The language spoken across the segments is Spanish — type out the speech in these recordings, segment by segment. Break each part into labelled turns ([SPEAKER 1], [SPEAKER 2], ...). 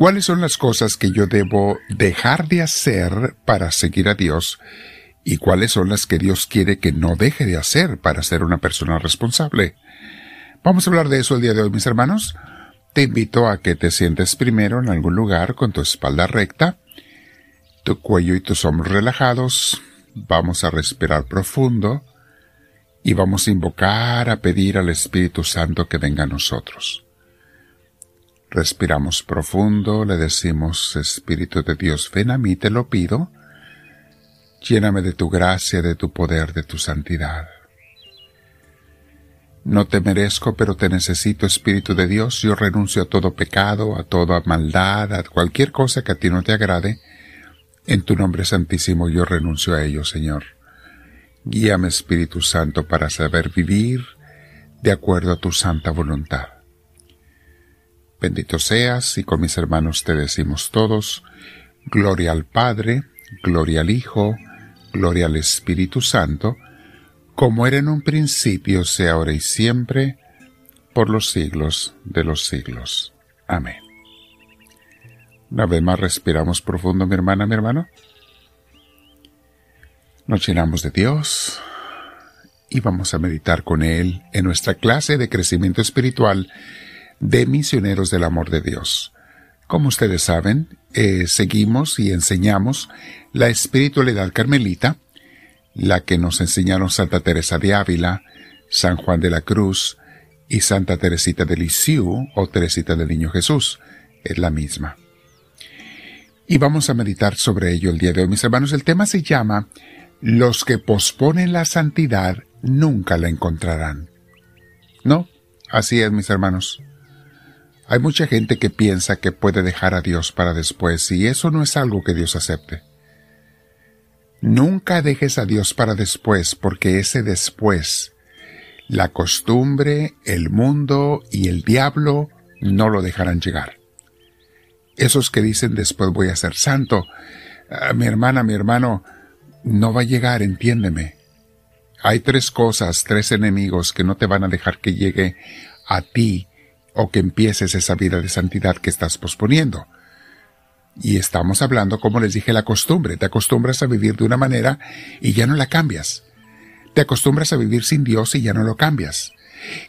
[SPEAKER 1] ¿Cuáles son las cosas que yo debo dejar de hacer para seguir a Dios? ¿Y cuáles son las que Dios quiere que no deje de hacer para ser una persona responsable? Vamos a hablar de eso el día de hoy, mis hermanos. Te invito a que te sientes primero en algún lugar con tu espalda recta, tu cuello y tus hombros relajados. Vamos a respirar profundo y vamos a invocar a pedir al Espíritu Santo que venga a nosotros. Respiramos profundo, le decimos, Espíritu de Dios, ven a mí, te lo pido. Lléname de tu gracia, de tu poder, de tu santidad. No te merezco, pero te necesito, Espíritu de Dios. Yo renuncio a todo pecado, a toda maldad, a cualquier cosa que a ti no te agrade. En tu nombre santísimo yo renuncio a ello, Señor. Guíame, Espíritu Santo, para saber vivir de acuerdo a tu santa voluntad. Bendito seas, y con mis hermanos te decimos todos, Gloria al Padre, Gloria al Hijo, Gloria al Espíritu Santo, como era en un principio, sea ahora y siempre, por los siglos de los siglos. Amén. Una vez más respiramos profundo, mi hermana, mi hermano. Nos llenamos de Dios y vamos a meditar con Él en nuestra clase de crecimiento espiritual de misioneros del amor de Dios. Como ustedes saben, eh, seguimos y enseñamos la espiritualidad carmelita, la que nos enseñaron Santa Teresa de Ávila, San Juan de la Cruz y Santa Teresita de Lisieux o Teresita del Niño Jesús. Es la misma. Y vamos a meditar sobre ello el día de hoy, mis hermanos. El tema se llama Los que posponen la santidad nunca la encontrarán. ¿No? Así es, mis hermanos. Hay mucha gente que piensa que puede dejar a Dios para después y eso no es algo que Dios acepte. Nunca dejes a Dios para después porque ese después, la costumbre, el mundo y el diablo no lo dejarán llegar. Esos que dicen después voy a ser santo, ah, mi hermana, mi hermano, no va a llegar, entiéndeme. Hay tres cosas, tres enemigos que no te van a dejar que llegue a ti o que empieces esa vida de santidad que estás posponiendo. Y estamos hablando, como les dije, la costumbre. Te acostumbras a vivir de una manera y ya no la cambias. Te acostumbras a vivir sin Dios y ya no lo cambias.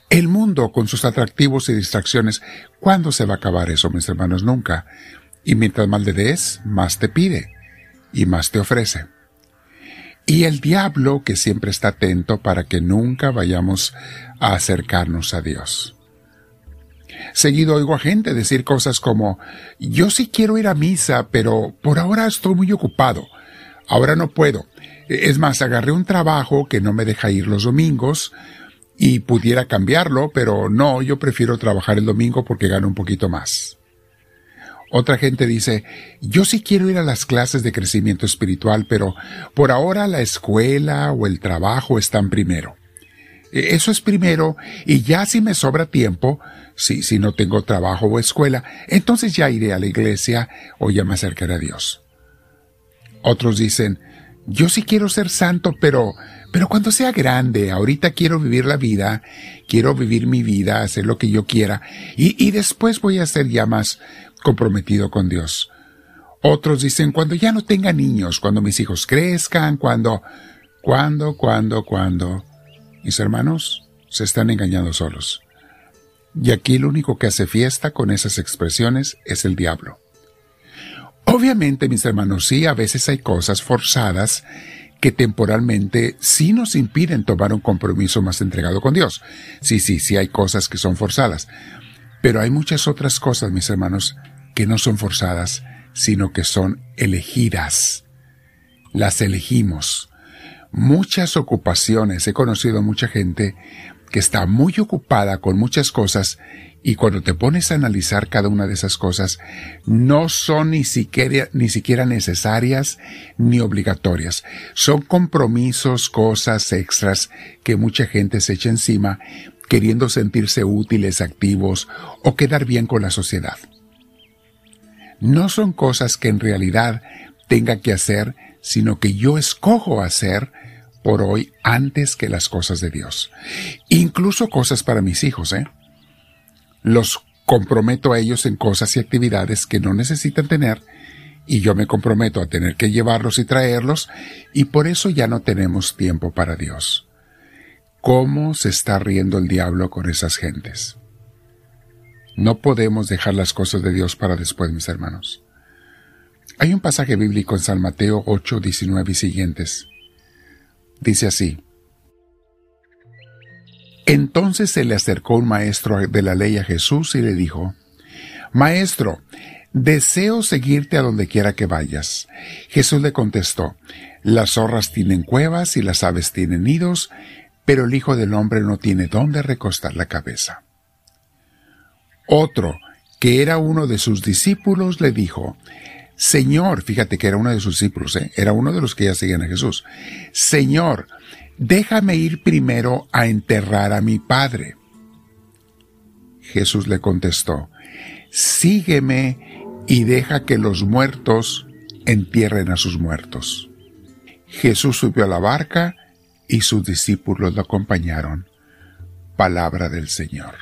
[SPEAKER 1] El mundo, con sus atractivos y distracciones, ¿cuándo se va a acabar eso, mis hermanos? Nunca. Y mientras más le des, más te pide y más te ofrece. Y el diablo, que siempre está atento para que nunca vayamos a acercarnos a Dios. Seguido oigo a gente decir cosas como, yo sí quiero ir a misa, pero por ahora estoy muy ocupado. Ahora no puedo. Es más, agarré un trabajo que no me deja ir los domingos y pudiera cambiarlo, pero no, yo prefiero trabajar el domingo porque gano un poquito más. Otra gente dice, yo sí quiero ir a las clases de crecimiento espiritual, pero por ahora la escuela o el trabajo están primero. Eso es primero, y ya si me sobra tiempo, si, si no tengo trabajo o escuela, entonces ya iré a la iglesia o ya me acercaré a Dios. Otros dicen, yo sí quiero ser santo, pero, pero cuando sea grande, ahorita quiero vivir la vida, quiero vivir mi vida, hacer lo que yo quiera, y, y después voy a ser ya más comprometido con Dios. Otros dicen, cuando ya no tenga niños, cuando mis hijos crezcan, cuando, cuando, cuando, cuando. Mis hermanos se están engañando solos. Y aquí el único que hace fiesta con esas expresiones es el diablo. Obviamente, mis hermanos, sí, a veces hay cosas forzadas que temporalmente sí nos impiden tomar un compromiso más entregado con Dios. Sí, sí, sí hay cosas que son forzadas. Pero hay muchas otras cosas, mis hermanos, que no son forzadas, sino que son elegidas. Las elegimos muchas ocupaciones. He conocido mucha gente que está muy ocupada con muchas cosas y cuando te pones a analizar cada una de esas cosas, no son ni siquiera, ni siquiera necesarias ni obligatorias. Son compromisos, cosas extras que mucha gente se echa encima queriendo sentirse útiles, activos o quedar bien con la sociedad. No son cosas que en realidad tenga que hacer, sino que yo escojo hacer por hoy antes que las cosas de Dios. Incluso cosas para mis hijos, ¿eh? Los comprometo a ellos en cosas y actividades que no necesitan tener y yo me comprometo a tener que llevarlos y traerlos y por eso ya no tenemos tiempo para Dios. ¿Cómo se está riendo el diablo con esas gentes? No podemos dejar las cosas de Dios para después, mis hermanos. Hay un pasaje bíblico en San Mateo 8, 19 y siguientes. Dice así. Entonces se le acercó un maestro de la ley a Jesús y le dijo, Maestro, deseo seguirte a donde quiera que vayas. Jesús le contestó, Las zorras tienen cuevas y las aves tienen nidos, pero el Hijo del Hombre no tiene dónde recostar la cabeza. Otro, que era uno de sus discípulos, le dijo, Señor, fíjate que era uno de sus discípulos, ¿eh? era uno de los que ya seguían a Jesús, Señor, déjame ir primero a enterrar a mi padre. Jesús le contestó, sígueme y deja que los muertos entierren a sus muertos. Jesús subió a la barca y sus discípulos lo acompañaron. Palabra del Señor.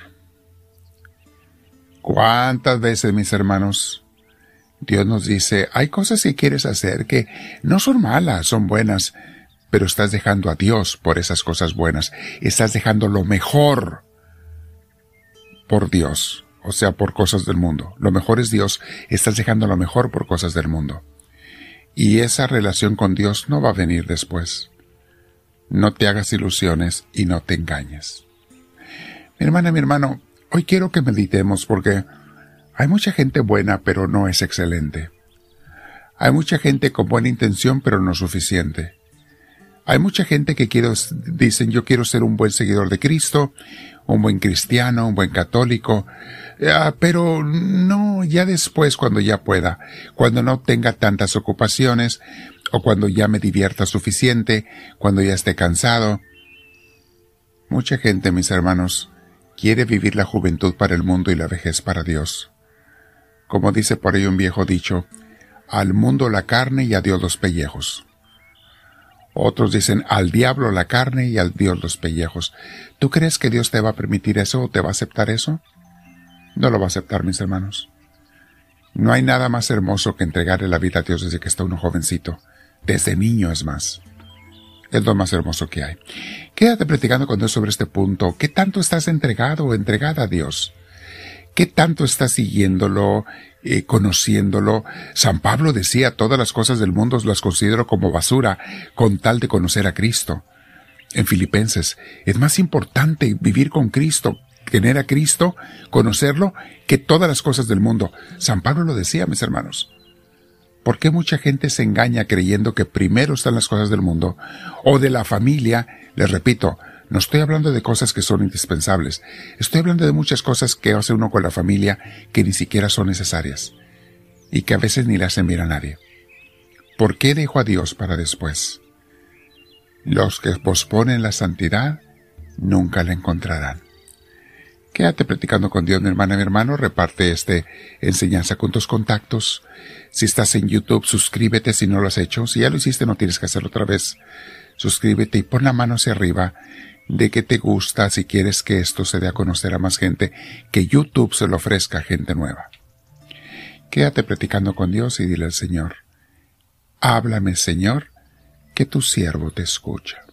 [SPEAKER 1] ¿Cuántas veces, mis hermanos, Dios nos dice, hay cosas que quieres hacer que no son malas, son buenas, pero estás dejando a Dios por esas cosas buenas, estás dejando lo mejor por Dios, o sea, por cosas del mundo. Lo mejor es Dios, estás dejando lo mejor por cosas del mundo. Y esa relación con Dios no va a venir después. No te hagas ilusiones y no te engañes. Mi hermana, mi hermano, hoy quiero que meditemos porque hay mucha gente buena pero no es excelente. Hay mucha gente con buena intención pero no suficiente. Hay mucha gente que quiero, dicen yo quiero ser un buen seguidor de Cristo, un buen cristiano, un buen católico, ah, pero no ya después cuando ya pueda, cuando no tenga tantas ocupaciones, o cuando ya me divierta suficiente, cuando ya esté cansado. Mucha gente, mis hermanos, quiere vivir la juventud para el mundo y la vejez para Dios. Como dice por ahí un viejo dicho, al mundo la carne y a Dios los pellejos. Otros dicen al diablo la carne y al Dios los pellejos. ¿Tú crees que Dios te va a permitir eso o te va a aceptar eso? No lo va a aceptar, mis hermanos. No hay nada más hermoso que entregarle la vida a Dios desde que está uno jovencito. Desde niño es más. Es lo más hermoso que hay. Quédate platicando con Dios sobre este punto. ¿Qué tanto estás entregado o entregada a Dios? ¿Qué tanto estás siguiéndolo, eh, conociéndolo? San Pablo decía, todas las cosas del mundo las considero como basura con tal de conocer a Cristo. En Filipenses, es más importante vivir con Cristo, tener a Cristo, conocerlo, que todas las cosas del mundo. San Pablo lo decía, mis hermanos. ¿Por qué mucha gente se engaña creyendo que primero están las cosas del mundo o de la familia? Les repito, no estoy hablando de cosas que son indispensables. Estoy hablando de muchas cosas que hace uno con la familia que ni siquiera son necesarias y que a veces ni le hacen bien a nadie. ¿Por qué dejo a Dios para después? Los que posponen la santidad nunca la encontrarán. Quédate platicando con Dios, mi hermana, mi hermano. Reparte este enseñanza con tus contactos. Si estás en YouTube, suscríbete si no lo has hecho. Si ya lo hiciste, no tienes que hacerlo otra vez. Suscríbete y pon la mano hacia arriba de que te gusta si quieres que esto se dé a conocer a más gente, que YouTube se lo ofrezca a gente nueva. Quédate platicando con Dios y dile al Señor, háblame Señor, que tu siervo te escucha.